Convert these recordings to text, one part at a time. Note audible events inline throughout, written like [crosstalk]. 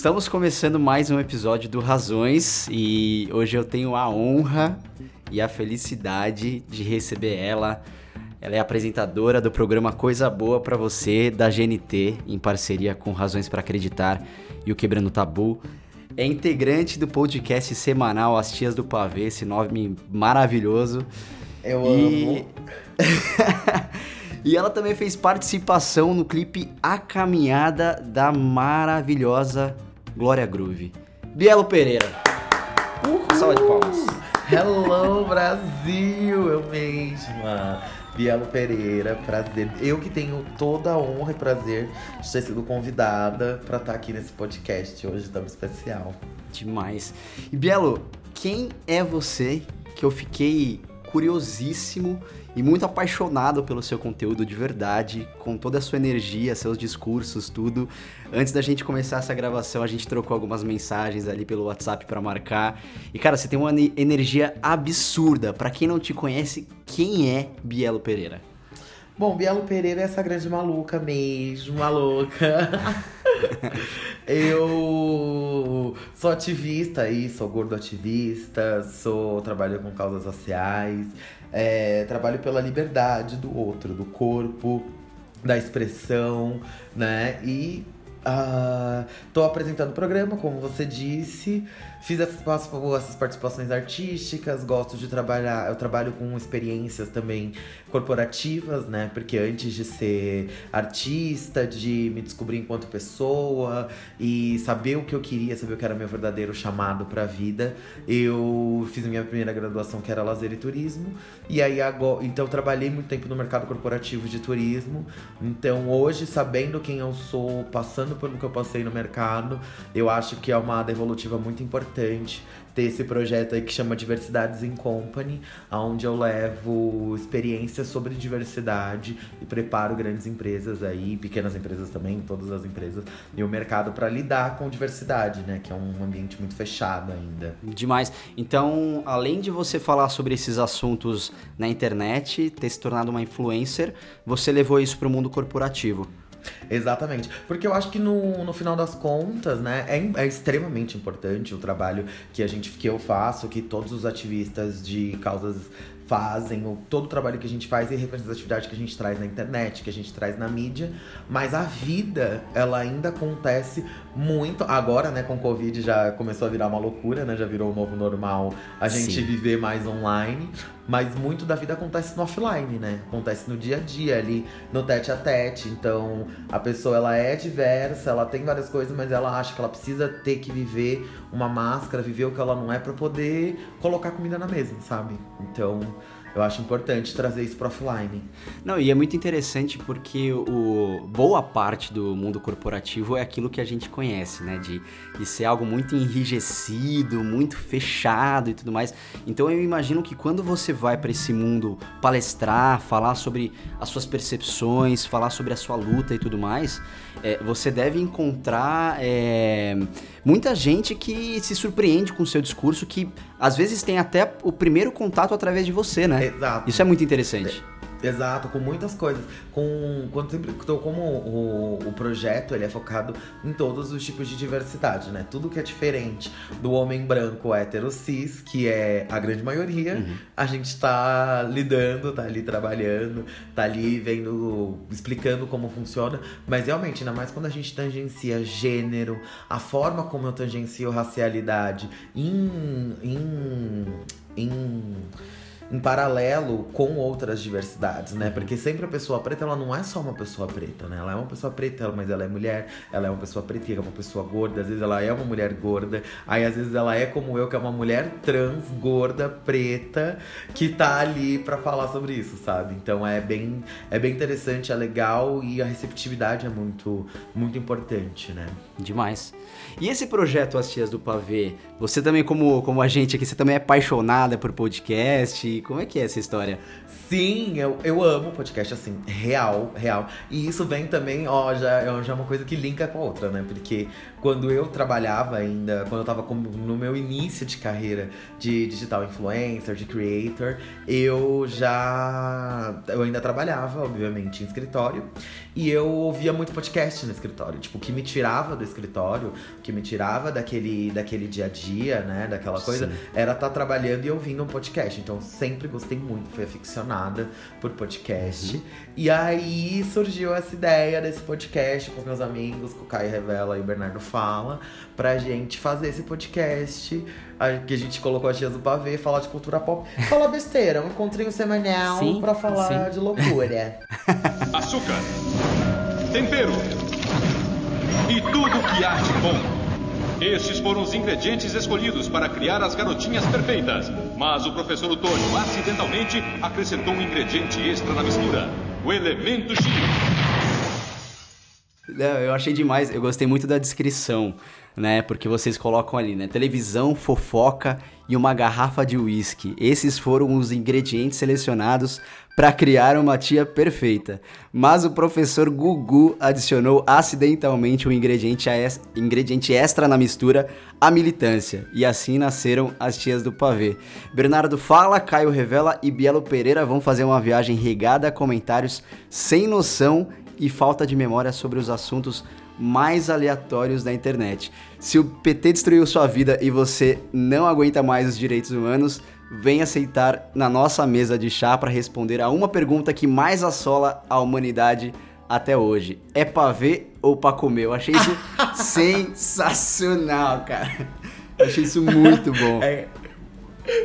Estamos começando mais um episódio do Razões e hoje eu tenho a honra e a felicidade de receber ela. Ela é apresentadora do programa Coisa Boa para Você da GNT, em parceria com Razões para Acreditar e o Quebrando Tabu. É integrante do podcast semanal As Tias do Pavê, esse nome maravilhoso. Eu e... amo. [laughs] e ela também fez participação no clipe A Caminhada da maravilhosa Glória Groove. Bielo Pereira. Uhul. Salve de palmas. Hello, Brasil! Eu mesma. Bielo Pereira, prazer. Eu que tenho toda a honra e prazer de ter sido convidada para estar aqui nesse podcast hoje tão especial. Demais. E Bielo, quem é você que eu fiquei curiosíssimo e muito apaixonado pelo seu conteúdo de verdade, com toda a sua energia, seus discursos, tudo. Antes da gente começar essa gravação, a gente trocou algumas mensagens ali pelo WhatsApp para marcar. E cara, você tem uma energia absurda. Para quem não te conhece, quem é Bielo Pereira? Bom, Bielo Pereira é essa grande maluca mesmo, maluca. [laughs] eu sou ativista aí, sou gordo ativista, sou trabalho com causas sociais, é, trabalho pela liberdade do outro, do corpo, da expressão, né? E uh, apresentando o programa, como você disse. Fiz essas, essas, participações artísticas, gosto de trabalhar. Eu trabalho com experiências também corporativas, né? Porque antes de ser artista, de me descobrir enquanto pessoa e saber o que eu queria, saber o que era meu verdadeiro chamado para a vida, eu fiz minha primeira graduação, que era lazer e turismo. E aí agora, então eu trabalhei muito tempo no mercado corporativo de turismo. Então hoje, sabendo quem eu sou, passando pelo que eu passei no mercado, eu acho que é uma devolutiva muito importante importante ter esse projeto aí que chama Diversidades in Company, onde eu levo experiências sobre diversidade e preparo grandes empresas aí, pequenas empresas também, todas as empresas, e o mercado para lidar com diversidade, né? Que é um ambiente muito fechado ainda. Demais. Então, além de você falar sobre esses assuntos na internet, ter se tornado uma influencer, você levou isso para o mundo corporativo. Exatamente. Porque eu acho que no, no final das contas, né, é, é extremamente importante o trabalho que a gente que eu faço, que todos os ativistas de causas fazem, o, todo o trabalho que a gente faz e representatividade que a gente traz na internet, que a gente traz na mídia, mas a vida, ela ainda acontece muito. Agora, né, com o Covid já começou a virar uma loucura, né? Já virou o novo normal a gente Sim. viver mais online. Mas muito da vida acontece no offline, né? Acontece no dia a dia ali, no tete a tete. Então, a pessoa ela é diversa, ela tem várias coisas, mas ela acha que ela precisa ter que viver uma máscara, viver o que ela não é para poder colocar comida na mesa, sabe? Então, eu acho importante trazer isso para offline. Não, e é muito interessante porque o boa parte do mundo corporativo é aquilo que a gente conhece, né? De, de ser algo muito enrijecido, muito fechado e tudo mais. Então eu imagino que quando você vai para esse mundo palestrar, falar sobre as suas percepções, falar sobre a sua luta e tudo mais, é, você deve encontrar é, muita gente que se surpreende com o seu discurso, que às vezes tem até o primeiro contato através de você, né? Exato. Isso é muito interessante. É. Exato, com muitas coisas. Com quando sempre então, como o, o projeto ele é focado em todos os tipos de diversidade, né? Tudo que é diferente do homem branco hétero cis, que é a grande maioria, uhum. a gente tá lidando, tá ali trabalhando, tá ali vendo, explicando como funciona. Mas realmente, ainda mais quando a gente tangencia gênero, a forma como eu tangencio racialidade em, em, em em paralelo com outras diversidades, né? Porque sempre a pessoa preta, ela não é só uma pessoa preta, né? Ela é uma pessoa preta, mas ela é mulher, ela é uma pessoa preta, é uma pessoa gorda, às vezes ela é uma mulher gorda, aí às vezes ela é como eu, que é uma mulher trans, gorda, preta, que tá ali para falar sobre isso, sabe? Então é bem, é bem interessante, é legal e a receptividade é muito, muito importante, né? Demais. E esse projeto As Tias do Pavê, você também, como, como a gente aqui, você também é apaixonada por podcast. Como é que é essa história? Sim, eu, eu amo podcast, assim, real, real. E isso vem também, ó, já, já é uma coisa que linka com a outra, né? Porque quando eu trabalhava ainda, quando eu tava no meu início de carreira de digital influencer, de creator, eu já. Eu ainda trabalhava, obviamente, em escritório. E eu ouvia muito podcast no escritório. Tipo, o que me tirava do escritório, o que me tirava daquele, daquele dia a dia, né? Daquela coisa, Sim. era estar tá trabalhando e ouvindo um podcast. Então, sempre gostei muito, fui aficionada por podcast. Uhum. E aí surgiu essa ideia desse podcast com meus amigos, com o Caio Revela e o Bernardo Fala, pra gente fazer esse podcast que a gente colocou as dias do pavê, falar de cultura pop. Falar besteira, um encontrinho semanal sim, pra falar sim. de loucura. [laughs] Açúcar, tempero e tudo que há de bom. Estes foram os ingredientes escolhidos para criar as garotinhas perfeitas. Mas o professor Otônio acidentalmente acrescentou um ingrediente extra na mistura: o elemento X. Eu achei demais, eu gostei muito da descrição né? Porque vocês colocam ali, né? Televisão, fofoca e uma garrafa de uísque. Esses foram os ingredientes selecionados para criar uma tia perfeita. Mas o professor Gugu adicionou acidentalmente um ingrediente, ingrediente extra na mistura, a militância. E assim nasceram as tias do pavê. Bernardo fala, Caio revela e Bielo Pereira vão fazer uma viagem regada a comentários sem noção e falta de memória sobre os assuntos mais aleatórios da internet. Se o PT destruiu sua vida e você não aguenta mais os direitos humanos, vem aceitar na nossa mesa de chá para responder a uma pergunta que mais assola a humanidade até hoje. É pra ver ou pra comer? Eu achei isso [laughs] sensacional, cara. Eu achei isso muito bom. É,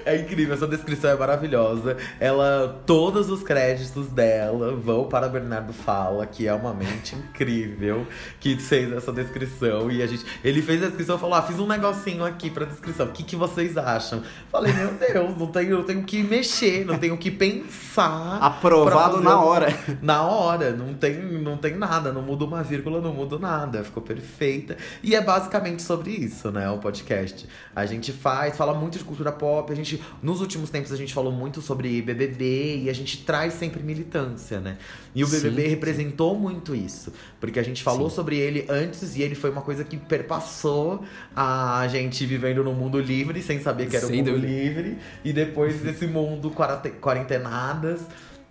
é incrível, essa descrição é maravilhosa. Ela, todos os créditos dela vão para Bernardo Fala, que é uma mente incrível, que fez essa descrição. E a gente, ele fez a descrição e falou: Ah, fiz um negocinho aqui pra descrição. O que, que vocês acham? Falei, meu Deus, não tenho, não tenho que mexer, não tenho que pensar. Aprovado na hora. Na hora, não tem, não tem nada, não muda uma vírgula, não muda nada. Ficou perfeita. E é basicamente sobre isso, né? O podcast. A gente faz, fala muito de cultura pop a gente, nos últimos tempos, a gente falou muito sobre BBB e a gente traz sempre militância, né? E o BBB sim, representou sim. muito isso, porque a gente falou sim. sobre ele antes e ele foi uma coisa que perpassou a gente vivendo no mundo livre, sem saber que era o um mundo livre, e depois desse mundo quarentenadas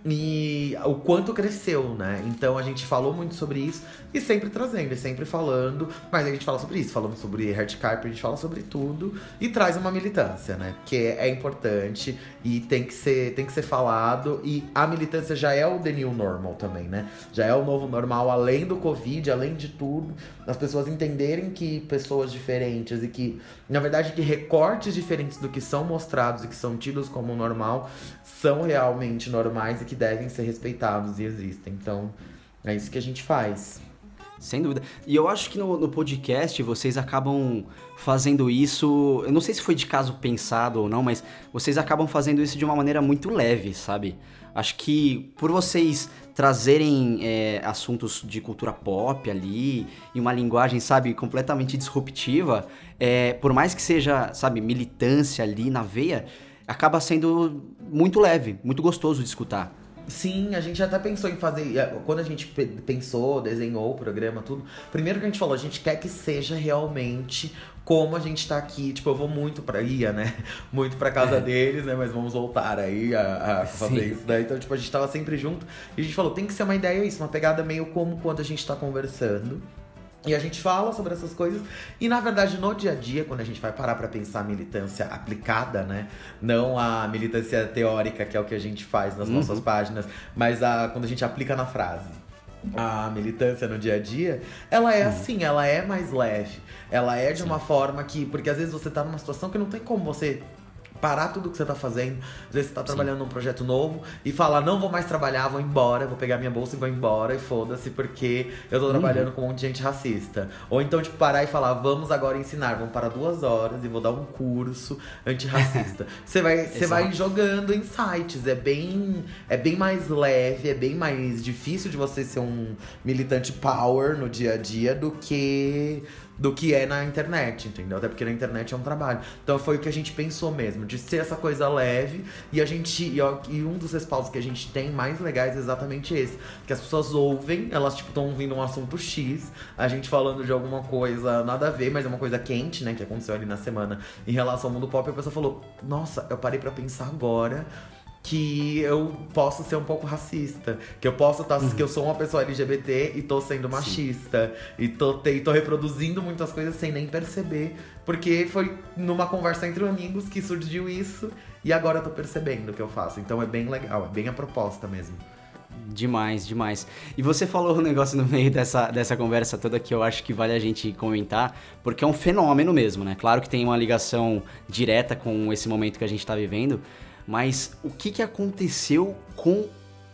e o quanto cresceu, né? Então a gente falou muito sobre isso e sempre trazendo, e sempre falando, mas a gente fala sobre isso, falando sobre Red Carpet, a gente fala sobre tudo e traz uma militância, né? Que é importante e tem que ser, tem que ser falado e a militância já é o the new normal também, né? Já é o novo normal além do Covid, além de tudo, as pessoas entenderem que pessoas diferentes e que, na verdade, que recortes diferentes do que são mostrados e que são tidos como normal são realmente normais e que devem ser respeitados e existem. Então, é isso que a gente faz. Sem dúvida. E eu acho que no, no, podcast vocês acabam fazendo isso. Eu não sei se foi de caso pensado ou não, mas vocês acabam fazendo isso de uma maneira muito leve, sabe? Acho que por vocês trazerem é, assuntos de cultura pop ali e uma linguagem, sabe, completamente disruptiva, é, por mais que seja, sabe, militância ali na veia, acaba sendo muito leve, muito gostoso de escutar. Sim, a gente até pensou em fazer. É, quando a gente pensou, desenhou o programa, tudo. Primeiro que a gente falou, a gente quer que seja realmente como a gente tá aqui. Tipo, eu vou muito pra Ia, né? [laughs] Muito pra casa é. deles, né? Mas vamos voltar aí a, a fazer Sim. isso daí. Então, tipo, a gente tava sempre junto. E a gente falou, tem que ser uma ideia isso, uma pegada meio como quando a gente tá conversando. E a gente fala sobre essas coisas. E na verdade, no dia a dia, quando a gente vai parar para pensar a militância aplicada, né? Não a militância teórica, que é o que a gente faz nas uhum. nossas páginas, mas a, quando a gente aplica na frase. A militância no dia a dia, ela é uhum. assim, ela é mais leve. Ela é de uma forma que. Porque às vezes você tá numa situação que não tem como você parar tudo que você tá fazendo. Às vezes você tá Sim. trabalhando num projeto novo e falar, não vou mais trabalhar, vou embora, vou pegar minha bolsa e vou embora e foda-se, porque eu tô uhum. trabalhando uhum. com um monte de gente racista. Ou então, tipo, parar e falar, vamos agora ensinar, vamos para duas horas e vou dar um curso antirracista. [laughs] você vai, você vai jogando insights, é bem, é bem mais leve, é bem mais difícil de você ser um militante power no dia a dia do que do que é na internet, entendeu? Até porque na internet é um trabalho. Então foi o que a gente pensou mesmo, de ser essa coisa leve e a gente. E, e um dos respaldos que a gente tem mais legais é exatamente esse. Que as pessoas ouvem, elas tipo estão ouvindo um assunto X, a gente falando de alguma coisa nada a ver, mas é uma coisa quente, né? Que aconteceu ali na semana em relação ao mundo pop, e a pessoa falou: Nossa, eu parei para pensar agora que eu posso ser um pouco racista, que eu posso estar, tá, uhum. que eu sou uma pessoa LGBT e tô sendo machista Sim. e tô, te, tô reproduzindo muitas coisas sem nem perceber, porque foi numa conversa entre amigos que surgiu isso e agora eu tô percebendo o que eu faço. Então é bem legal, é bem a proposta mesmo. Demais, demais. E você falou um negócio no meio dessa, dessa conversa toda que eu acho que vale a gente comentar, porque é um fenômeno mesmo, né? Claro que tem uma ligação direta com esse momento que a gente está vivendo, mas o que, que aconteceu com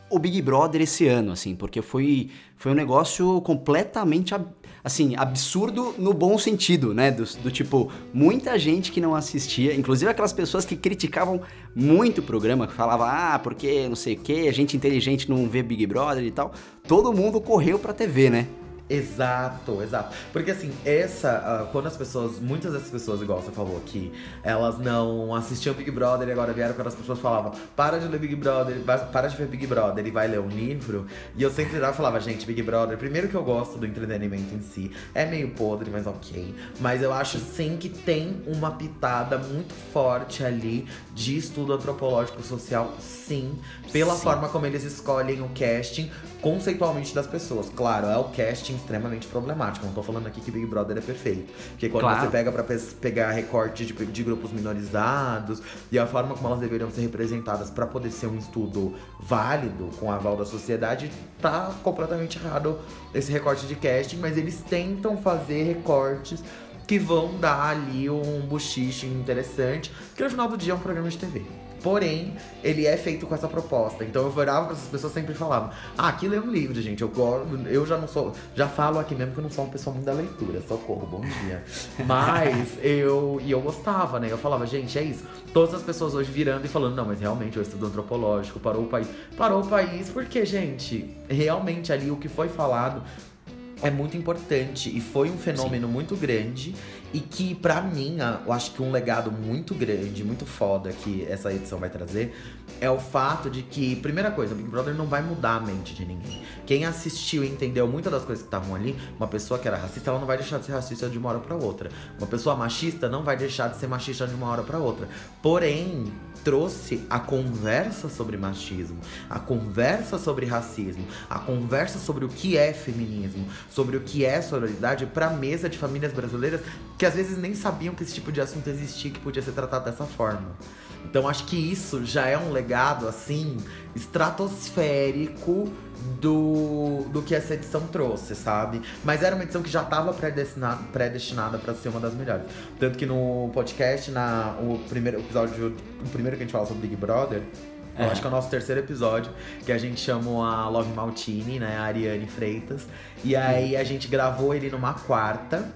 o Big Brother esse ano, assim? Porque foi, foi um negócio completamente assim, absurdo no bom sentido, né? Do, do, tipo, muita gente que não assistia, inclusive aquelas pessoas que criticavam muito o programa, que falavam, ah, porque não sei o que, gente inteligente não vê Big Brother e tal. Todo mundo correu pra TV, né? Exato, exato. Porque assim, essa. Uh, quando as pessoas. Muitas dessas pessoas, igual você falou aqui, elas não assistiam Big Brother e agora vieram quando as pessoas falavam: para de ler Big Brother, para de ver Big Brother e vai ler um livro. E eu sempre falava, gente, Big Brother, primeiro que eu gosto do entretenimento em si, é meio podre, mas ok. Mas eu acho sim que tem uma pitada muito forte ali de estudo antropológico social, sim. Pela sim. forma como eles escolhem o casting conceitualmente das pessoas. Claro, é o casting extremamente problemático. Não tô falando aqui que Big Brother é perfeito. Porque quando claro. você pega pra pegar recorte de, de, grupos minorizados e a forma como elas deveriam ser representadas para poder ser um estudo válido com o aval da sociedade, tá completamente errado esse recorte de casting, mas eles tentam fazer recortes que vão dar ali um buchiche interessante, que no final do dia é um programa de TV. Porém, ele é feito com essa proposta. Então eu virava para essas pessoas sempre falavam: Ah, aquilo é um livro, gente. Eu. Eu já não sou. Já falo aqui mesmo que eu não sou uma pessoa muito da leitura. Socorro, bom dia. [laughs] Mas eu. E eu gostava, né? Eu falava, gente, é isso. Todas as pessoas hoje virando e falando, não, mas realmente eu estudo antropológico, parou o país. Parou o país porque, gente, realmente ali o que foi falado é muito importante e foi um fenômeno Sim. muito grande e que para mim, eu acho que um legado muito grande, muito foda que essa edição vai trazer é o fato de que, primeira coisa, o Big Brother não vai mudar a mente de ninguém. Quem assistiu e entendeu muitas das coisas que estavam ali, uma pessoa que era racista, ela não vai deixar de ser racista de uma hora para outra. Uma pessoa machista não vai deixar de ser machista de uma hora para outra. Porém, trouxe a conversa sobre machismo, a conversa sobre racismo, a conversa sobre o que é feminismo, sobre o que é sororidade para a mesa de famílias brasileiras que às vezes nem sabiam que esse tipo de assunto existia, que podia ser tratado dessa forma. Então acho que isso já é um legado assim estratosférico do, do que essa edição trouxe, sabe? Mas era uma edição que já estava predestinada, para ser uma das melhores. Tanto que no podcast, na, o primeiro episódio, o primeiro que a gente fala sobre Big Brother, é. Eu acho que é o nosso terceiro episódio, que a gente chamou a Love Maltini, né? A Ariane Freitas. E aí a gente gravou ele numa quarta.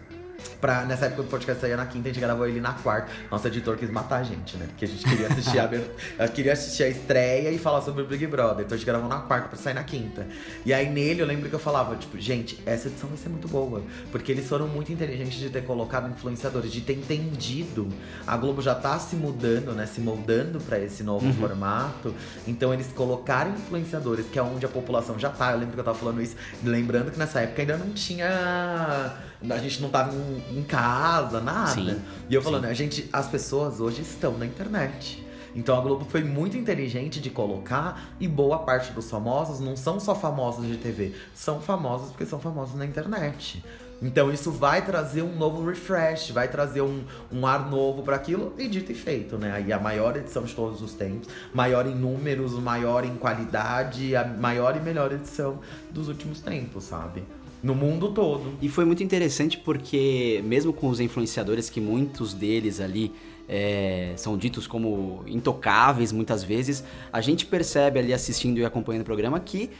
Pra, nessa época o podcast saía na quinta, a gente gravou ele na quarta. Nosso editor quis matar a gente, né? Porque a gente queria assistir a, [laughs] queria assistir a estreia e falar sobre o Big Brother. Então a gente gravou na quarta pra sair na quinta. E aí nele eu lembro que eu falava, tipo, gente, essa edição vai ser muito boa. Porque eles foram muito inteligentes de ter colocado influenciadores, de ter entendido. A Globo já tá se mudando, né? Se moldando para esse novo uhum. formato. Então eles colocaram influenciadores, que é onde a população já tá. Eu lembro que eu tava falando isso, lembrando que nessa época ainda não tinha a gente não tava em, em casa, nada. Sim, e eu falando, sim. a gente, as pessoas hoje estão na internet. Então a Globo foi muito inteligente de colocar e boa parte dos famosos não são só famosos de TV, são famosos porque são famosos na internet. Então isso vai trazer um novo refresh, vai trazer um, um ar novo para aquilo e dito e feito, né? Aí a maior edição de todos os tempos, maior em números, maior em qualidade, a maior e melhor edição dos últimos tempos, sabe? No mundo todo. E foi muito interessante porque, mesmo com os influenciadores, que muitos deles ali é, são ditos como intocáveis muitas vezes, a gente percebe ali assistindo e acompanhando o programa que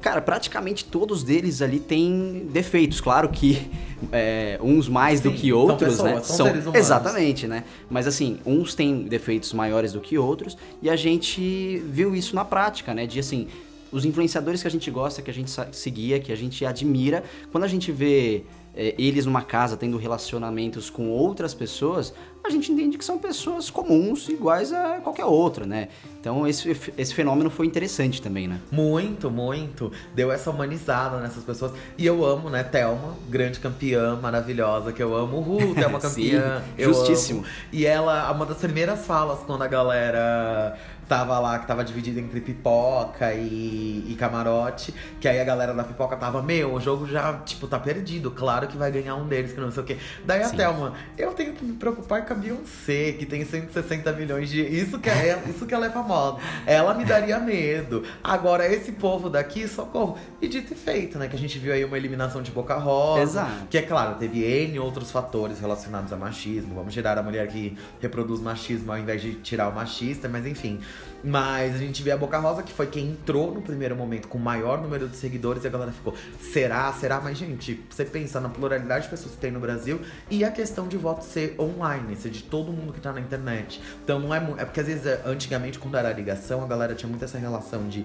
Cara, praticamente todos deles ali têm defeitos, claro que [laughs] é, uns mais Sim, do que outros, são pessoas, né? São, seres exatamente, né? Mas assim, uns têm defeitos maiores do que outros e a gente viu isso na prática, né? De assim, os influenciadores que a gente gosta, que a gente seguia, que a gente admira, quando a gente vê é, eles numa casa tendo relacionamentos com outras pessoas, a gente entende que são pessoas comuns, iguais a qualquer outra, né? Então esse, esse fenômeno foi interessante também, né? Muito, muito. Deu essa humanizada nessas pessoas. E eu amo, né, Thelma, grande campeã, maravilhosa, que eu amo. Uhul, [laughs] Thelma campeã. Sim, justíssimo. Amo. E ela, uma das primeiras falas quando a galera tava lá, que tava dividido entre pipoca e, e, camarote. Que aí a galera da pipoca tava, meu, o jogo já, tipo, tá perdido. Claro que vai ganhar um deles, que não sei o quê. Daí Sim. a Thelma, eu tenho que me preocupar com a Beyoncé, que tem 160 milhões de. Isso que, é, [laughs] isso que ela é famosa. Ela me daria medo. Agora, esse povo daqui, socorro. E dito e feito, né? Que a gente viu aí uma eliminação de Boca Rosa. Exato. Que é claro, teve N outros fatores relacionados a machismo. Vamos tirar a mulher que reproduz machismo ao invés de tirar o machista, mas enfim. Mas a gente vê a Boca Rosa, que foi quem entrou no primeiro momento com o maior número de seguidores, e a galera ficou, será? Será? Mas, gente, você pensa na pluralidade de pessoas que tem no Brasil e a questão de voto ser online, ser de todo mundo que tá na internet. Então não é. É porque às vezes, antigamente, quando era ligação, a galera tinha muito essa relação de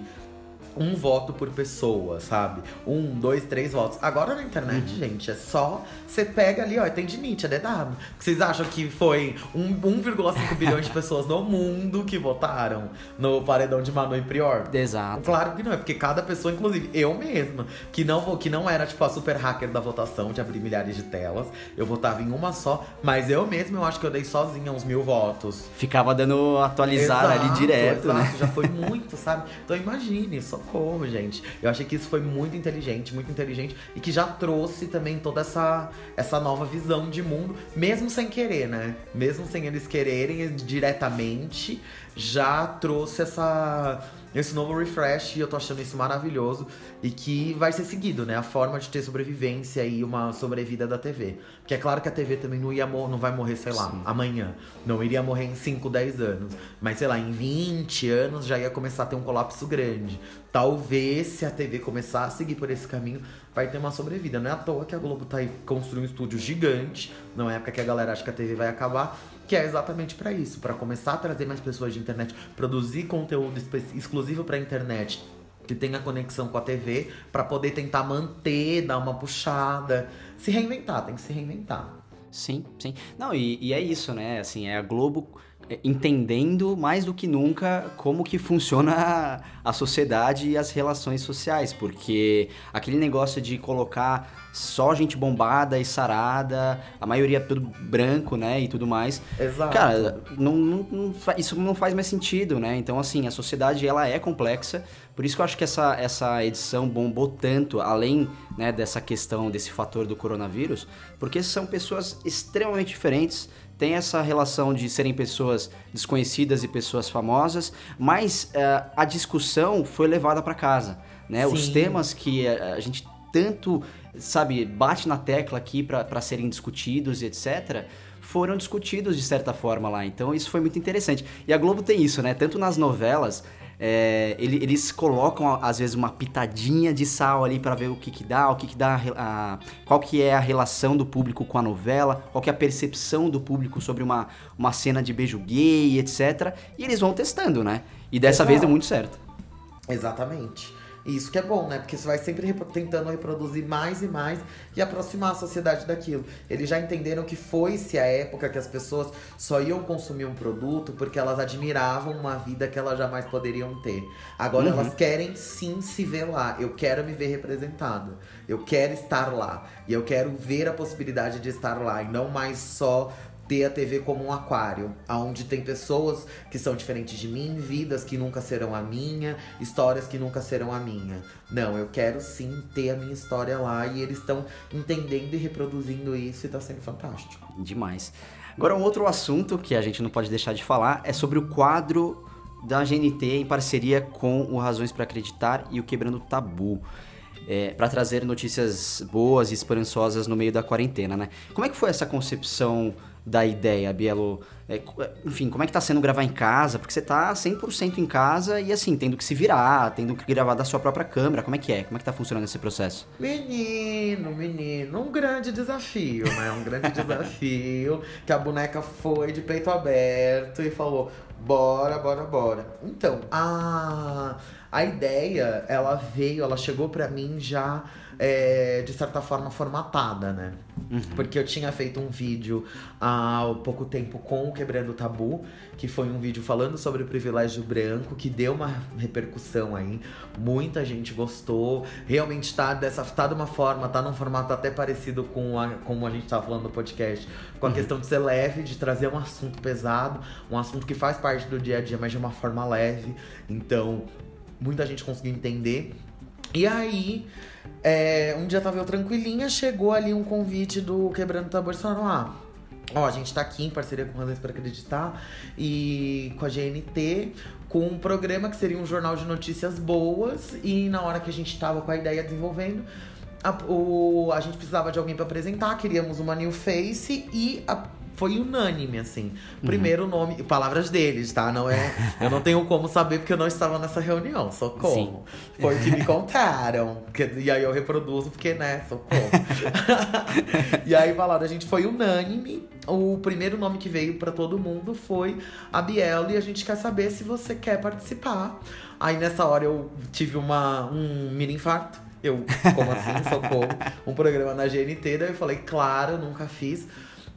um voto por pessoa, sabe? Um, dois, três votos. Agora na internet, uhum. gente, é só. Você pega ali, ó, tem de Nietzsche, é dedado. Vocês acham que foi 1,5 [laughs] bilhões de pessoas no mundo que votaram no paredão de Manu e Prior? Exato. Claro que não é, porque cada pessoa, inclusive eu mesma, que não, que não era tipo a super hacker da votação, de abrir milhares de telas, eu votava em uma só, mas eu mesma eu acho que eu dei sozinha uns mil votos. Ficava dando atualizar exato, ali direto, exato, né? Já foi [laughs] muito, sabe? Então imagine, só socorro, gente. Eu achei que isso foi muito inteligente, muito inteligente e que já trouxe também toda essa, essa nova visão de mundo, mesmo sem querer, né? Mesmo sem eles quererem diretamente, já trouxe essa esse novo refresh e eu tô achando isso maravilhoso e que vai ser seguido, né? A forma de ter sobrevivência e uma sobrevida da TV. Porque é claro que a TV também não, ia não vai morrer, sei lá, Sim. amanhã. Não iria morrer em 5, 10 anos. Mas, sei lá, em 20 anos já ia começar a ter um colapso grande. Talvez, se a TV começar a seguir por esse caminho, vai ter uma sobrevida. Não é à toa que a Globo tá aí construindo um estúdio gigante, não é época que a galera acha que a TV vai acabar que é exatamente para isso, para começar a trazer mais pessoas de internet, produzir conteúdo exclusivo para internet que tenha conexão com a TV, para poder tentar manter, dar uma puxada, se reinventar, tem que se reinventar. Sim, sim. Não, e, e é isso, né? Assim, é a Globo entendendo mais do que nunca como que funciona a, sociedade e as relações sociais, porque aquele negócio de colocar só gente bombada e sarada, a maioria tudo branco, né, e tudo mais. Exato. Cara, não, não, não, isso não faz mais sentido, né? Então, assim, a sociedade, ela é complexa, por isso que eu acho que essa, essa edição bombou tanto, além né, dessa questão, desse fator do coronavírus, porque são pessoas extremamente diferentes, tem essa relação de serem pessoas desconhecidas e pessoas famosas, mas uh, a discussão foi levada para casa, né? Sim. Os temas que a, a, gente tanto, sabe, bate na tecla aqui para serem discutidos e etc., foram discutidos de certa forma lá. Então isso foi muito interessante. E a Globo tem isso, né? Tanto nas novelas, é, ele, eles colocam às vezes uma pitadinha de sal ali para ver o que que dá, o que que dá, a, qual que é a relação do público com a novela, qual que é a percepção do público sobre uma, uma cena de beijo gay, etc. E eles vão testando, né? E dessa Exato. vez deu muito certo. Exatamente. E isso que é bom, né? Porque você vai sempre tentando reproduzir mais e mais e aproximar a sociedade daquilo. Eles já entenderam que foi-se a época que as pessoas só iam consumir um produto porque elas admiravam uma vida que elas jamais poderiam ter. Agora uhum. elas querem sim se ver lá. Eu quero me ver representada. Eu quero estar lá. E eu quero ver a possibilidade de estar lá. E não mais só ter a TV como um aquário, onde tem pessoas que são diferentes de mim, vidas que nunca serão a minha, histórias que nunca serão a minha. Não, eu quero sim ter a minha história lá e eles estão entendendo e reproduzindo isso e tá sendo fantástico. Demais. Agora, um outro assunto que a gente não pode deixar de falar é sobre o quadro da GNT em parceria com o Razões para Acreditar e o Quebrando Tabu. É, para trazer notícias boas e esperançosas no meio da quarentena, né? Como é que foi essa concepção da ideia, Bielo. é, enfim, como é que tá sendo gravar em casa? Porque você tá 100% em casa e assim, tendo que se virar, tendo que gravar da sua própria câmera. Como é que é? Como é que tá funcionando esse processo? Menino, menino, um grande desafio, né? Um grande [laughs] desafio que a boneca foi de peito aberto e falou: bora, bora, bora. Então, a, a ideia, ela veio, ela chegou pra mim já é, de certa forma formatada, né? Uhum. Porque eu tinha feito um vídeo há pouco tempo com o Quebrando o Tabu, que foi um vídeo falando sobre o privilégio branco, que deu uma repercussão aí. Muita gente gostou. Realmente tá dessa tá de uma forma, tá num formato até parecido com a, como a gente tava falando no podcast, com a uhum. questão de ser leve, de trazer um assunto pesado, um assunto que faz parte do dia a dia, mas de uma forma leve. Então, muita gente conseguiu entender. E aí, é, um dia tava eu tranquilinha, chegou ali um convite do Quebrando Tambores falando, ah, ó, a gente tá aqui em parceria com Razões para Acreditar e com a GNT, com um programa que seria um jornal de notícias boas, e na hora que a gente tava com a ideia desenvolvendo, a, o, a gente precisava de alguém para apresentar, queríamos uma new face e a foi unânime, assim. Uhum. Primeiro uhum. nome, palavras deles, tá? Não é. [laughs] Eu não tenho como saber porque eu não estava nessa reunião, socorro. Sim. Foi o que me [laughs] contaram. e aí eu reproduzo porque, né, socorro. [laughs] e aí falaram, a gente foi unânime. O primeiro nome que veio para todo mundo foi a Biel e a gente quer saber se você quer participar. Aí nessa hora eu tive uma, um mini infarto. Eu, como assim, socorro? Um programa na GNT, daí eu falei, claro, nunca fiz.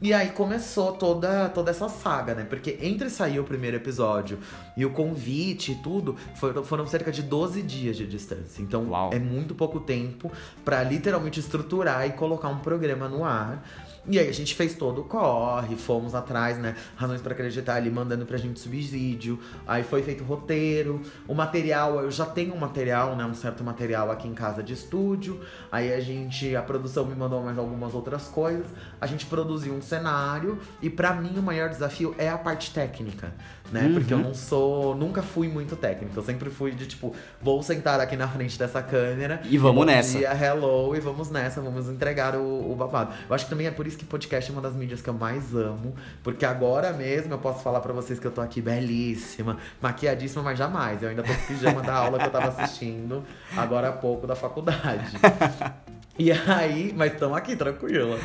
E aí começou toda, toda essa saga, né? Porque entre sair o primeiro episódio e o convite e tudo, foram, foram cerca de 12 dias de distância. Então Uau. é muito pouco tempo para literalmente estruturar e colocar um programa no ar. E aí a gente fez todo o corre, fomos atrás, né? Razões para acreditar ali, mandando pra gente subsídio. Aí foi feito o roteiro, o material, eu já tenho um material, né? Um certo material aqui em casa de estúdio. Aí a gente, a produção me mandou mais algumas outras coisas. A gente produziu um cenário e para mim o maior desafio é a parte técnica né? Uhum. Porque eu não sou. Nunca fui muito técnico. Eu sempre fui de tipo, vou sentar aqui na frente dessa câmera. E vamos nessa. Dia, hello, e vamos nessa, vamos entregar o, o babado. Eu acho que também é por isso que podcast é uma das mídias que eu mais amo. Porque agora mesmo eu posso falar para vocês que eu tô aqui belíssima, maquiadíssima, mas jamais. Eu ainda tô com pijama da aula que eu tava assistindo agora há pouco da faculdade. [laughs] E aí, mas estamos aqui, tranquilo.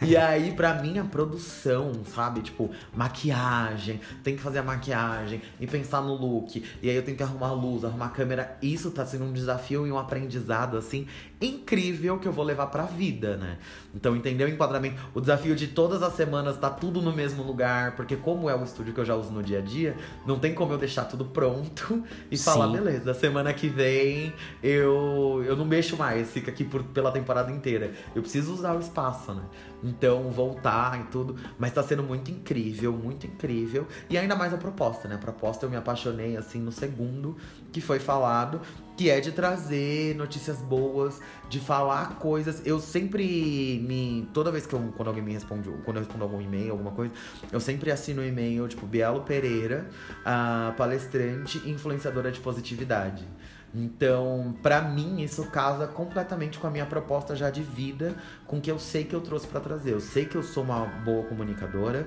E aí, pra mim, a produção, sabe? Tipo, maquiagem, tem que fazer a maquiagem e pensar no look. E aí eu tenho que arrumar a luz, arrumar câmera. Isso tá sendo um desafio e um aprendizado, assim, incrível que eu vou levar pra vida, né? Então, entendeu o enquadramento? O desafio de todas as semanas tá tudo no mesmo lugar, porque como é o estúdio que eu já uso no dia a dia, não tem como eu deixar tudo pronto e Sim. falar, beleza, semana que vem eu, eu não mexo mais, fica aqui por, pela temporada inteira. Eu preciso usar o espaço, né? Então, voltar e tudo. Mas tá sendo muito incrível, muito incrível. E ainda mais a proposta, né? A proposta eu me apaixonei, assim, no segundo que foi falado. Que é de trazer notícias boas, de falar coisas. Eu sempre me. Toda vez que eu. Quando alguém me responde, quando eu respondo algum e-mail, alguma coisa, eu sempre assino o e-mail, tipo, Bielo Pereira, a palestrante influenciadora de positividade. Então, para mim, isso casa completamente com a minha proposta já de vida, com o que eu sei que eu trouxe para trazer. Eu sei que eu sou uma boa comunicadora,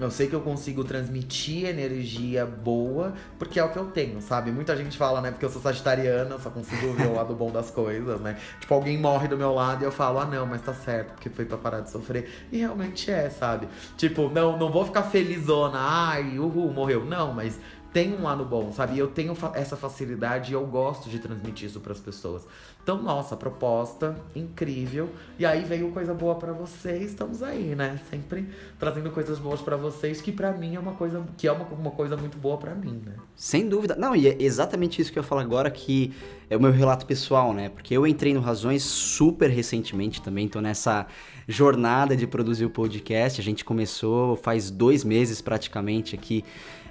eu sei que eu consigo transmitir energia boa, porque é o que eu tenho, sabe? Muita gente fala, né? Porque eu sou sagitariana, só consigo ver o lado bom das coisas, né? Tipo, alguém morre do meu lado e eu falo, ah, não, mas tá certo, porque foi pra parar de sofrer. E realmente é, sabe? Tipo, não, não vou ficar felizona, ai, uhul, morreu. Não, mas tem um lado bom, sabe? Eu tenho essa facilidade e eu gosto de transmitir isso para as pessoas. Então, nossa, proposta incrível. E aí veio coisa boa para vocês, estamos aí, né? Sempre trazendo coisas boas para vocês, que para mim é uma coisa que é uma, uma coisa muito boa para mim, né? Sem dúvida. Não, e é exatamente isso que eu falo agora que é o meu relato pessoal, né? Porque eu entrei no Razões super recentemente também, tô nessa jornada de produzir o podcast. A gente começou faz dois meses praticamente aqui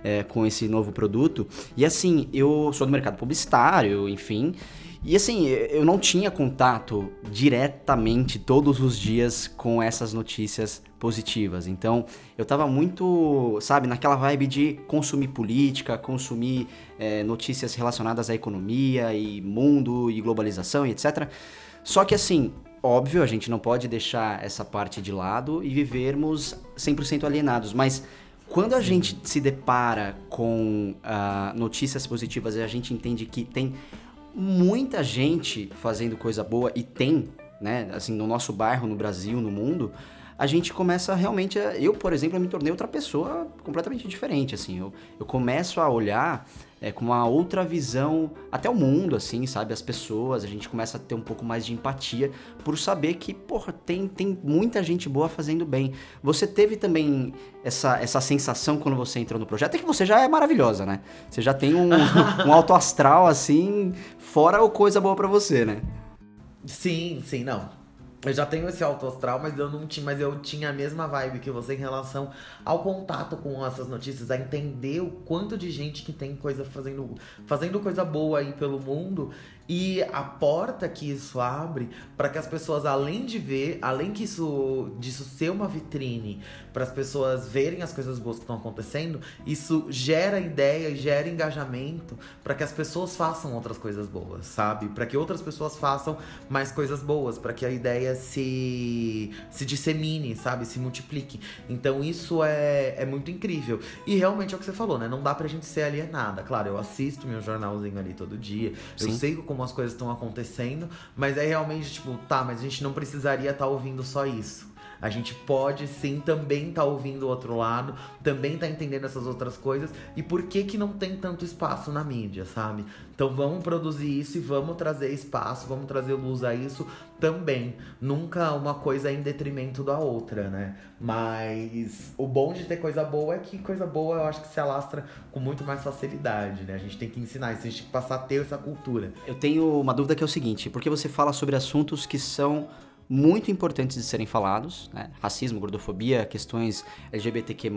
é, com esse novo produto. E assim, eu sou do mercado publicitário, enfim. E assim, eu não tinha contato diretamente todos os dias com essas notícias positivas. Então, eu tava muito, sabe, naquela vibe de consumir política, consumir é, notícias relacionadas à economia e mundo e globalização e etc. Só que assim, óbvio, a gente não pode deixar essa parte de lado e vivermos 100% alienados, mas Quando a gente se depara com uh, notícias positivas e a gente entende que tem muita gente fazendo coisa boa e tem, né, assim, no nosso bairro, no Brasil, no mundo, a gente começa realmente a, eu, por exemplo, me tornei outra pessoa completamente diferente, assim. Eu, eu começo a olhar é, com uma outra visão, até o mundo, assim, sabe? As pessoas, a gente começa a ter um pouco mais de empatia por saber que, porra, tem, tem muita gente boa fazendo bem. Você teve também essa, essa sensação quando você entrou no projeto? É que você já é maravilhosa, né? Você já tem um, [laughs] um alto astral, assim, fora o coisa boa para você, né? Sim, sim, não. Eu já tenho esse alto astral, mas eu não tinha, mas eu tinha a mesma vibe que você em relação ao contato com essas notícias, a entender o quanto de gente que tem coisa fazendo, fazendo coisa boa aí pelo mundo e a porta que isso abre para que as pessoas, além de ver, além que isso disso ser uma vitrine para as pessoas verem as coisas boas que estão acontecendo, isso gera ideia, gera engajamento para que as pessoas façam outras coisas boas, sabe? Para que outras pessoas façam mais coisas boas, para que a ideia se se dissemine, sabe? Se multiplique. Então isso é, é muito incrível. E realmente é o que você falou, né? Não dá pra gente ser alienada. Claro, eu assisto meu jornalzinho ali todo dia. Sim. Eu sei como como as coisas estão acontecendo, mas é realmente tipo, tá, mas a gente não precisaria estar tá ouvindo só isso. A gente pode sim também estar tá ouvindo o outro lado, também tá entendendo essas outras coisas e por que que não tem tanto espaço na mídia, sabe? Então vamos produzir isso e vamos trazer espaço, vamos trazer luz a isso também. Nunca uma coisa em detrimento da outra, né? Mas o bom de ter coisa boa é que coisa boa eu acho que se alastra com muito mais facilidade, né? A gente tem que ensinar isso, a gente tem que passar a ter essa cultura. Eu tenho uma dúvida que é o seguinte, porque você fala sobre assuntos que são muito importantes de serem falados, né? racismo, gordofobia, questões LGBTQ+,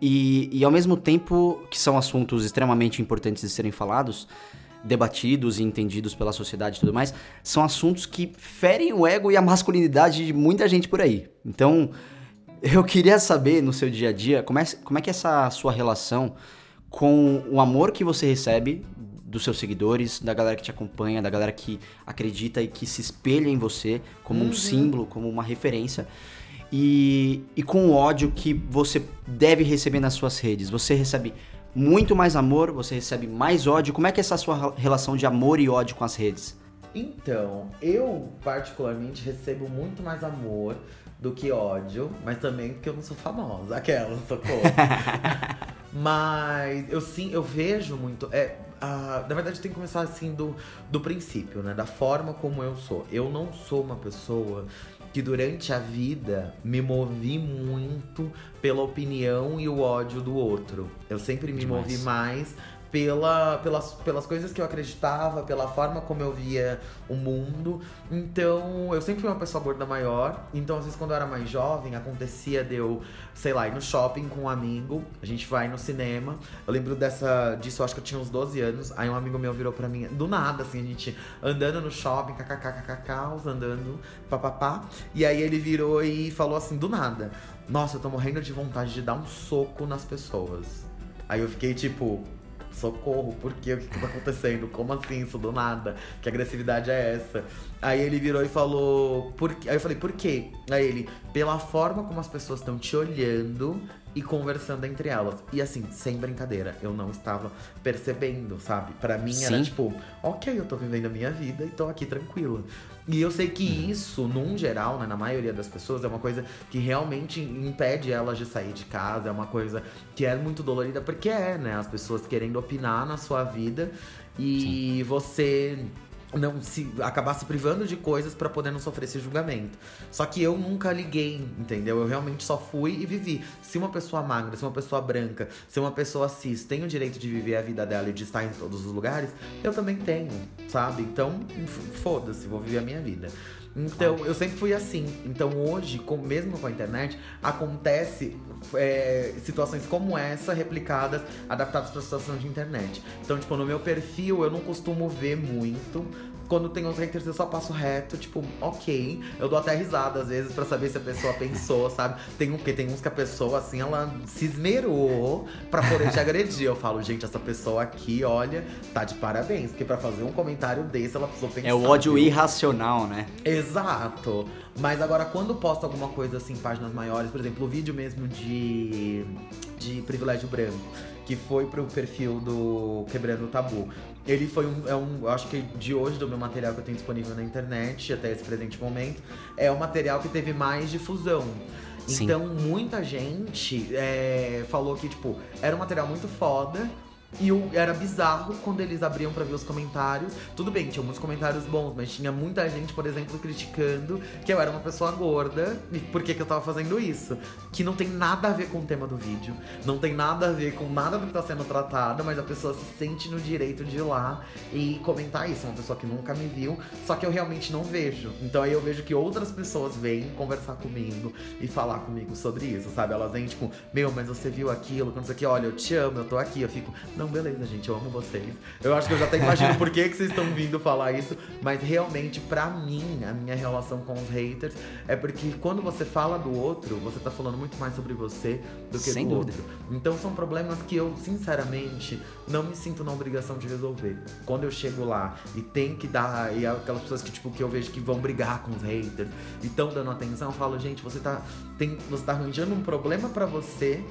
e, e ao mesmo tempo que são assuntos extremamente importantes de serem falados, debatidos e entendidos pela sociedade e tudo mais, são assuntos que ferem o ego e a masculinidade de muita gente por aí. Então, [laughs] eu queria saber no seu dia a dia como é, como é que é essa sua relação com o amor que você recebe dos seus seguidores, da galera que te acompanha, da galera que acredita e que se espelha em você como uhum. um símbolo, como uma referência. E, e com o ódio que você deve receber nas suas redes. Você recebe muito mais amor, você recebe mais ódio. Como é que é essa sua relação de amor e ódio com as redes? Então, eu particularmente recebo muito mais amor do que ódio, mas também porque eu não sou famosa, aquela, socorro. [laughs] mas eu sim, eu vejo muito. É, ah, na verdade, tem que começar assim do, do princípio, né? Da forma como eu sou. Eu não sou uma pessoa que durante a vida me movi muito pela opinião e o ódio do outro. Eu sempre me Demais. movi mais pela, pelas, pelas coisas que eu acreditava, pela forma como eu via o mundo. Então, eu sempre fui uma pessoa gorda maior. Então, às vezes, quando eu era mais jovem, acontecia de eu, sei lá, ir no shopping com um amigo. A gente vai no cinema. Eu lembro dessa, disso, acho que eu tinha uns 12 anos. Aí um amigo meu virou pra mim, do nada, assim, a gente andando no shopping, kkkkk, andando, papapá. E aí ele virou e falou assim, do nada. Nossa, eu tô morrendo de vontade de dar um soco nas pessoas. Aí eu fiquei tipo, socorro, por quê? O que, que tá acontecendo? Como assim, isso do nada? Que agressividade é essa? Aí ele virou e falou, por? Aí eu falei, por quê? Aí ele, pela forma como as pessoas estão te olhando e conversando entre elas. E assim, sem brincadeira, eu não estava percebendo, sabe? Para mim Sim. era tipo, ok, eu tô vivendo a minha vida e tô aqui tranquila. E eu sei que uhum. isso, num geral, né, na maioria das pessoas, é uma coisa que realmente impede elas de sair de casa, é uma coisa que é muito dolorida, porque é, né? As pessoas querendo opinar na sua vida e Sim. você não se acabar se privando de coisas para poder não sofrer esse julgamento. Só que eu nunca liguei, entendeu? Eu realmente só fui e vivi. Se uma pessoa magra, se uma pessoa branca, se uma pessoa cis tem o direito de viver a vida dela e de estar em todos os lugares, eu também tenho, sabe? Então, foda-se, vou viver a minha vida. Então, eu sempre fui assim. Então, hoje, com, mesmo com a internet, acontece é, situações como essa replicadas, adaptadas para situações de internet. Então, tipo, no meu perfil, eu não costumo ver muito Quando tem uns haters, eu só passo reto, tipo, ok. Eu dou até risada às vezes pra saber se a pessoa pensou, sabe? Tem um que tem uns que a pessoa, assim, ela se esmerou pra poder te agredir. Eu falo, gente, essa pessoa aqui, olha, tá de parabéns. Porque pra fazer um comentário desse, ela precisou pensar. É o ódio viu? irracional, né? Exato. Mas agora, quando posto alguma coisa assim, páginas maiores, por exemplo, o vídeo mesmo de, de privilégio branco, que foi pro perfil do Quebrando o Tabu. Ele foi um, é um, eu acho que de hoje, do meu material que eu tenho disponível na internet, até esse presente momento, é o material que teve mais difusão. Sim. Então, muita gente é, falou que, tipo, era um material muito foda, e o- era bizarro quando eles abriam pra ver os comentários. Tudo bem, tinha muitos comentários bons, mas tinha muita gente, por exemplo, criticando que eu era uma pessoa gorda e por que, que eu tava fazendo isso. Que não tem nada a ver com o tema do vídeo, não tem nada a ver com nada do que tá sendo tratado, mas a pessoa se sente no direito de ir lá e comentar isso. Uma pessoa que nunca me viu, só que eu realmente não vejo. Então aí eu vejo que outras pessoas vêm conversar comigo e falar comigo sobre isso, sabe? Elas vêm tipo, meu, mas você viu aquilo, quando isso aqui, olha, eu te amo, eu tô aqui. Eu fico, não, beleza, gente, eu amo vocês. Eu acho que eu já até imagino por que, que vocês estão vindo falar isso, mas realmente, pra mim, a minha relação com os haters é porque quando você fala do outro, você tá falando muito mais sobre você do que Sem do dúvida. outro. Então são problemas que eu, sinceramente, não me sinto na obrigação de resolver. Quando eu chego lá e tem que dar. E aquelas pessoas que, tipo, que eu vejo que vão brigar com os haters e estão dando atenção, eu falo, gente, você tá, tem, você tá arranjando um problema pra você.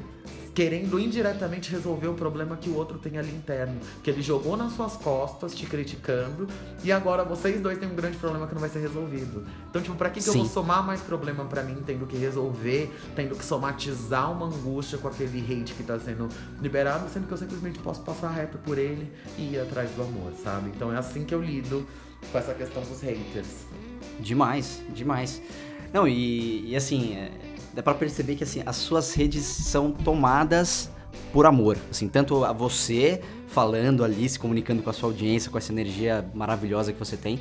Querendo indiretamente resolver o problema que o outro tem ali interno. Que ele jogou nas suas costas, te criticando, e agora vocês dois têm um grande problema que não vai ser resolvido. Então, tipo, pra que, que eu vou somar mais problema pra mim, tendo que resolver, tendo que somatizar uma angústia com aquele hate que tá sendo liberado, sendo que eu simplesmente posso passar reto por ele e ir atrás do amor, sabe? Então é assim que eu lido com essa questão dos haters. Demais, demais. Não, e, e assim, é, dá pra perceber que assim, as suas redes são tomadas por amor. Assim, tanto a você falando ali, se comunicando com a sua audiência, com essa energia maravilhosa que você tem,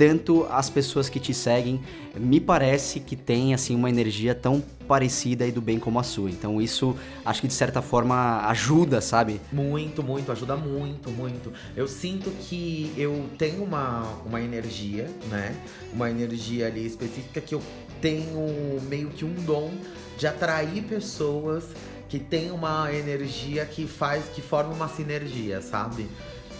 tanto as pessoas que te seguem, me parece que tem assim uma energia tão parecida e do bem como a sua. Então isso acho que de certa forma ajuda, sabe? Muito, muito, ajuda muito, muito. Eu sinto que eu tenho uma, uma energia, né? Uma energia ali específica que eu tenho meio que um dom de atrair pessoas que têm uma energia que faz, que forma uma sinergia, sabe?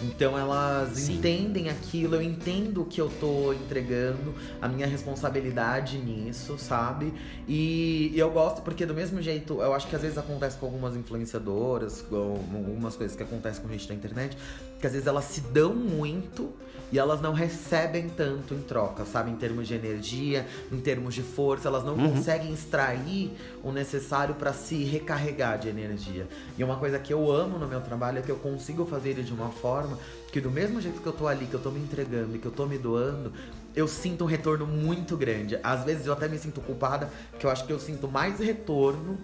Então elas Sim. entendem aquilo, eu entendo o que eu tô entregando, a minha responsabilidade nisso, sabe? E, e eu gosto porque do mesmo jeito, eu acho que às vezes acontece com algumas influenciadoras, com algumas coisas que acontecem com gente na internet, que às vezes elas se dão muito e elas não recebem tanto em troca, sabe? Em termos de energia, em termos de força, elas não Uhum. conseguem extrair o necessário para se recarregar de energia. E uma coisa que eu amo no meu trabalho é que eu consigo fazer ele de uma forma que do mesmo jeito que eu tô ali, que eu tô me entregando e que eu tô me doando, eu sinto um retorno muito grande. Às vezes eu até me sinto culpada, porque eu acho que eu sinto mais retorno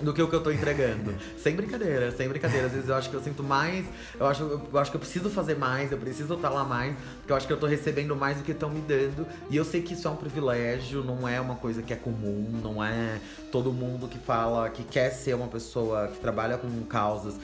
do que o que eu tô entregando. sem brincadeira, sem brincadeira. Às vezes eu acho que eu sinto mais, eu acho, eu acho que eu preciso fazer mais, eu preciso estar lá mais, porque eu acho que eu tô recebendo mais do que estão me dando. E eu sei que isso é um privilégio, não é uma coisa que é comum, não é todo mundo que fala que quer ser uma pessoa que trabalha com causas,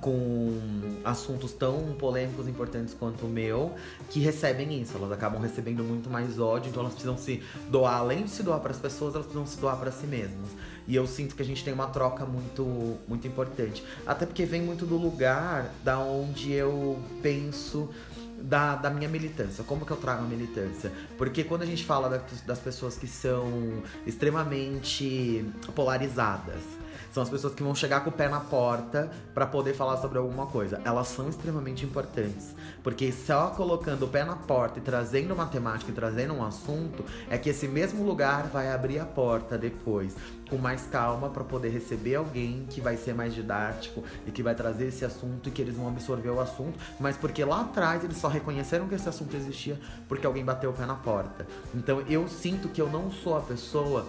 com assuntos tão polêmicos importantes quanto o meu, que recebem isso. Elas acabam recebendo muito mais ódio, então elas precisam se doar, além de se doar para as pessoas, elas precisam se doar para si mesmas. E eu sinto que a gente tem uma troca muito, muito importante. Até porque vem muito do lugar da onde eu penso da, da minha militância. Como que eu trago a militância? Porque quando a gente fala da- das pessoas que são extremamente polarizadas, são as pessoas que vão chegar com o pé na porta pra poder falar sobre alguma coisa. Elas são extremamente importantes. Porque só colocando o pé na porta e trazendo uma temática e trazendo um assunto, é que esse mesmo lugar vai abrir a porta depois, com mais calma, pra poder receber alguém que vai ser mais didático e que vai trazer esse assunto e que eles vão absorver o assunto, mas porque lá atrás eles só reconheceram que esse assunto existia porque alguém bateu o pé na porta. Então eu sinto que eu não sou a pessoa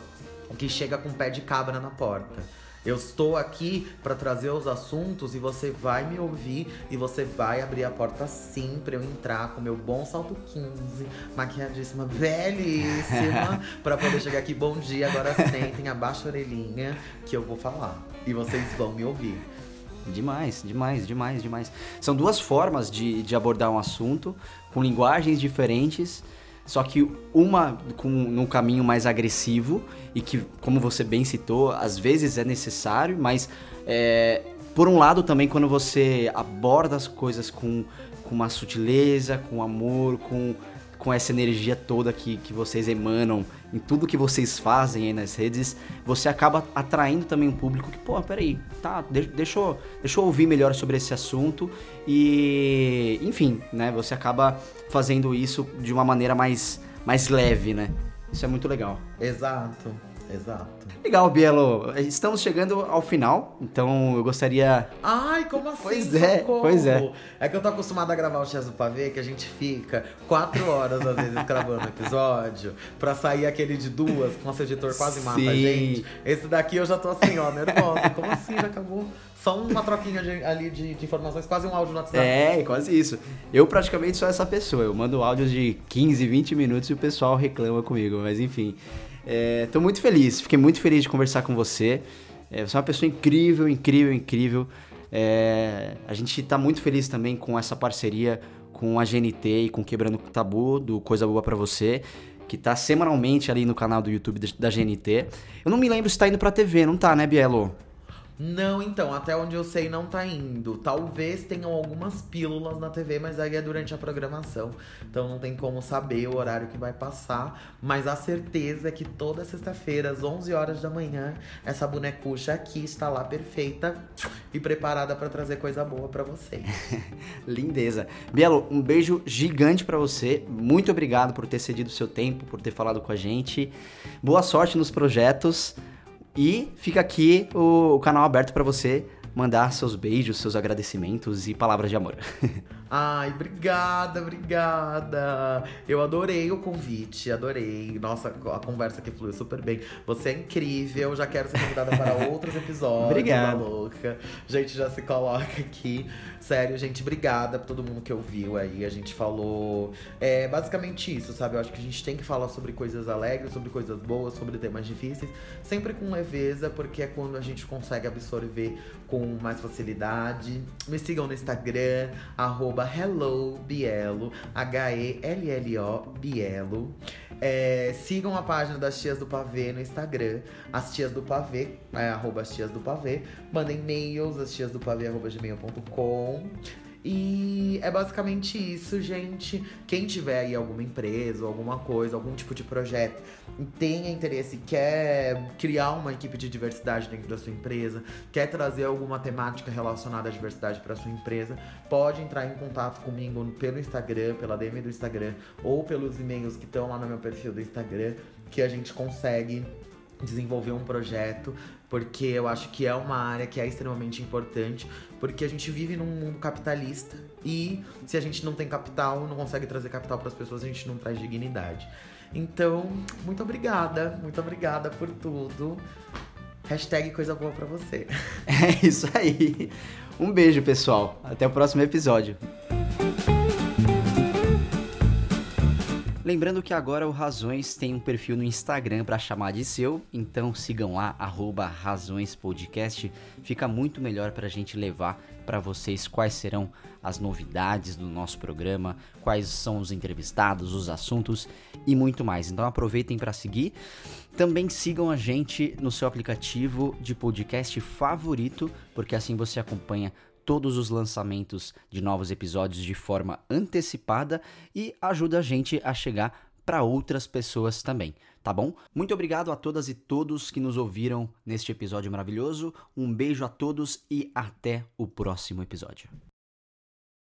que chega com o pé de cabra na porta. Eu estou aqui para trazer os assuntos e você vai me ouvir e você vai abrir a porta sim para eu entrar com meu bom salto 15, maquiadíssima, belíssima, [laughs] para poder chegar aqui. Bom dia, agora sentem, abaixa a orelhinha que eu vou falar e vocês vão me ouvir. Demais, demais, demais, demais. São duas formas de, de abordar um assunto com linguagens diferentes, só que uma com num caminho mais agressivo e que, como você bem citou, às vezes é necessário, mas é, por um lado também quando você aborda as coisas com, com uma sutileza, com amor, com com essa energia toda que, que vocês emanam em tudo que vocês fazem aí nas redes, você acaba atraindo também um público que, pô, peraí, tá, deixa, eu, deixa eu ouvir melhor sobre esse assunto e, enfim, né, você acaba fazendo isso de uma maneira mais, mais leve, né? Isso é muito legal. Exato. Exato. Legal, Bielo. Estamos chegando ao final, então eu gostaria. Ai, como assim? Pois é, Socorro. pois é. É que eu tô acostumado a gravar o Chess do Pavê, que a gente fica quatro horas, às vezes, [laughs] gravando episódio, pra sair aquele de duas, que nosso editor quase mata Sim. a gente. Esse daqui eu já tô assim, ó, nervosa. Como assim? Já acabou? Só uma troquinha de- ali de, de informações, quase um áudio no WhatsApp. É, quase isso. Eu praticamente sou essa pessoa. Eu mando áudios de 15, 20 minutos e o pessoal reclama comigo, mas enfim. É, tô muito feliz, fiquei muito feliz de conversar com você. É, você é uma pessoa incrível, incrível, incrível. É, a gente tá muito feliz também com essa parceria com a GNT e com Quebrando o Tabu, do Coisa Boa Pra Você, que tá semanalmente ali no canal do YouTube da- GNT. Eu não me lembro se tá indo pra TV, não tá, né, Bielo? Não, então, até onde eu sei não tá indo. Talvez tenham algumas pílulas na TV, mas aí é durante a programação. Então não tem como saber o horário que vai passar. Mas a certeza é que toda sexta-feira, às 11 horas da manhã, essa bonecucha aqui está lá perfeita e preparada pra trazer coisa boa pra vocês. [laughs] Lindeza. Bielo, um beijo gigante pra você. Muito obrigado por ter cedido seu tempo, por ter falado com a gente. Boa sorte nos projetos. E fica aqui o, o canal aberto pra você mandar seus beijos, seus agradecimentos e palavras de amor. [laughs] Ai, obrigada, obrigada. Eu adorei o convite, adorei. Nossa, a conversa que fluiu super bem. Você é incrível, já quero ser convidada para [laughs] outros episódios. Obrigado. tá louca. Gente, já se coloca aqui. Sério, gente, obrigada pra todo mundo que ouviu aí. A gente falou é basicamente isso, sabe? Eu acho que a gente tem que falar sobre coisas alegres, sobre coisas boas, sobre temas difíceis, sempre com leveza, porque é quando a gente consegue absorver com mais facilidade. Me sigam no Instagram, arroba HelloBielo, H-E-L-L-O Bielo. É, sigam a página das Tias do Pavê no Instagram, as Tias do Pavê, é, arroba as Tias do Pavê. Mandem e-mails, as tias do pavê, arroba gmail.com. E é basicamente isso, gente. Quem tiver aí alguma empresa, alguma coisa, algum tipo de projeto tenha interesse, quer criar uma equipe de diversidade dentro da sua empresa, quer trazer alguma temática relacionada à diversidade para sua empresa, pode entrar em contato comigo pelo Instagram, pela DM do Instagram ou pelos e-mails que estão lá no meu perfil do Instagram, que a gente consegue desenvolver um projeto, porque eu acho que é uma área que é extremamente importante, porque a gente vive num mundo capitalista e se a gente não tem capital, não consegue trazer capital para as pessoas, a gente não traz dignidade. Então, muito obrigada, muito obrigada por tudo. Hashtag coisa boa pra você. [laughs] É isso aí. Um beijo, pessoal. Até o próximo episódio. Lembrando que agora o Razões tem um perfil no Instagram para chamar de seu, então sigam lá, arroba Razões Podcast. Fica muito melhor para a gente levar para vocês quais serão as novidades do nosso programa, quais são os entrevistados, os assuntos e muito mais. Então aproveitem para seguir. Também sigam a gente no seu aplicativo de podcast favorito, porque assim você acompanha todos os lançamentos de novos episódios de forma antecipada e ajuda a gente a chegar para outras pessoas também, tá bom? Muito obrigado a todas e todos que nos ouviram neste episódio maravilhoso. Um beijo a todos e até o próximo episódio.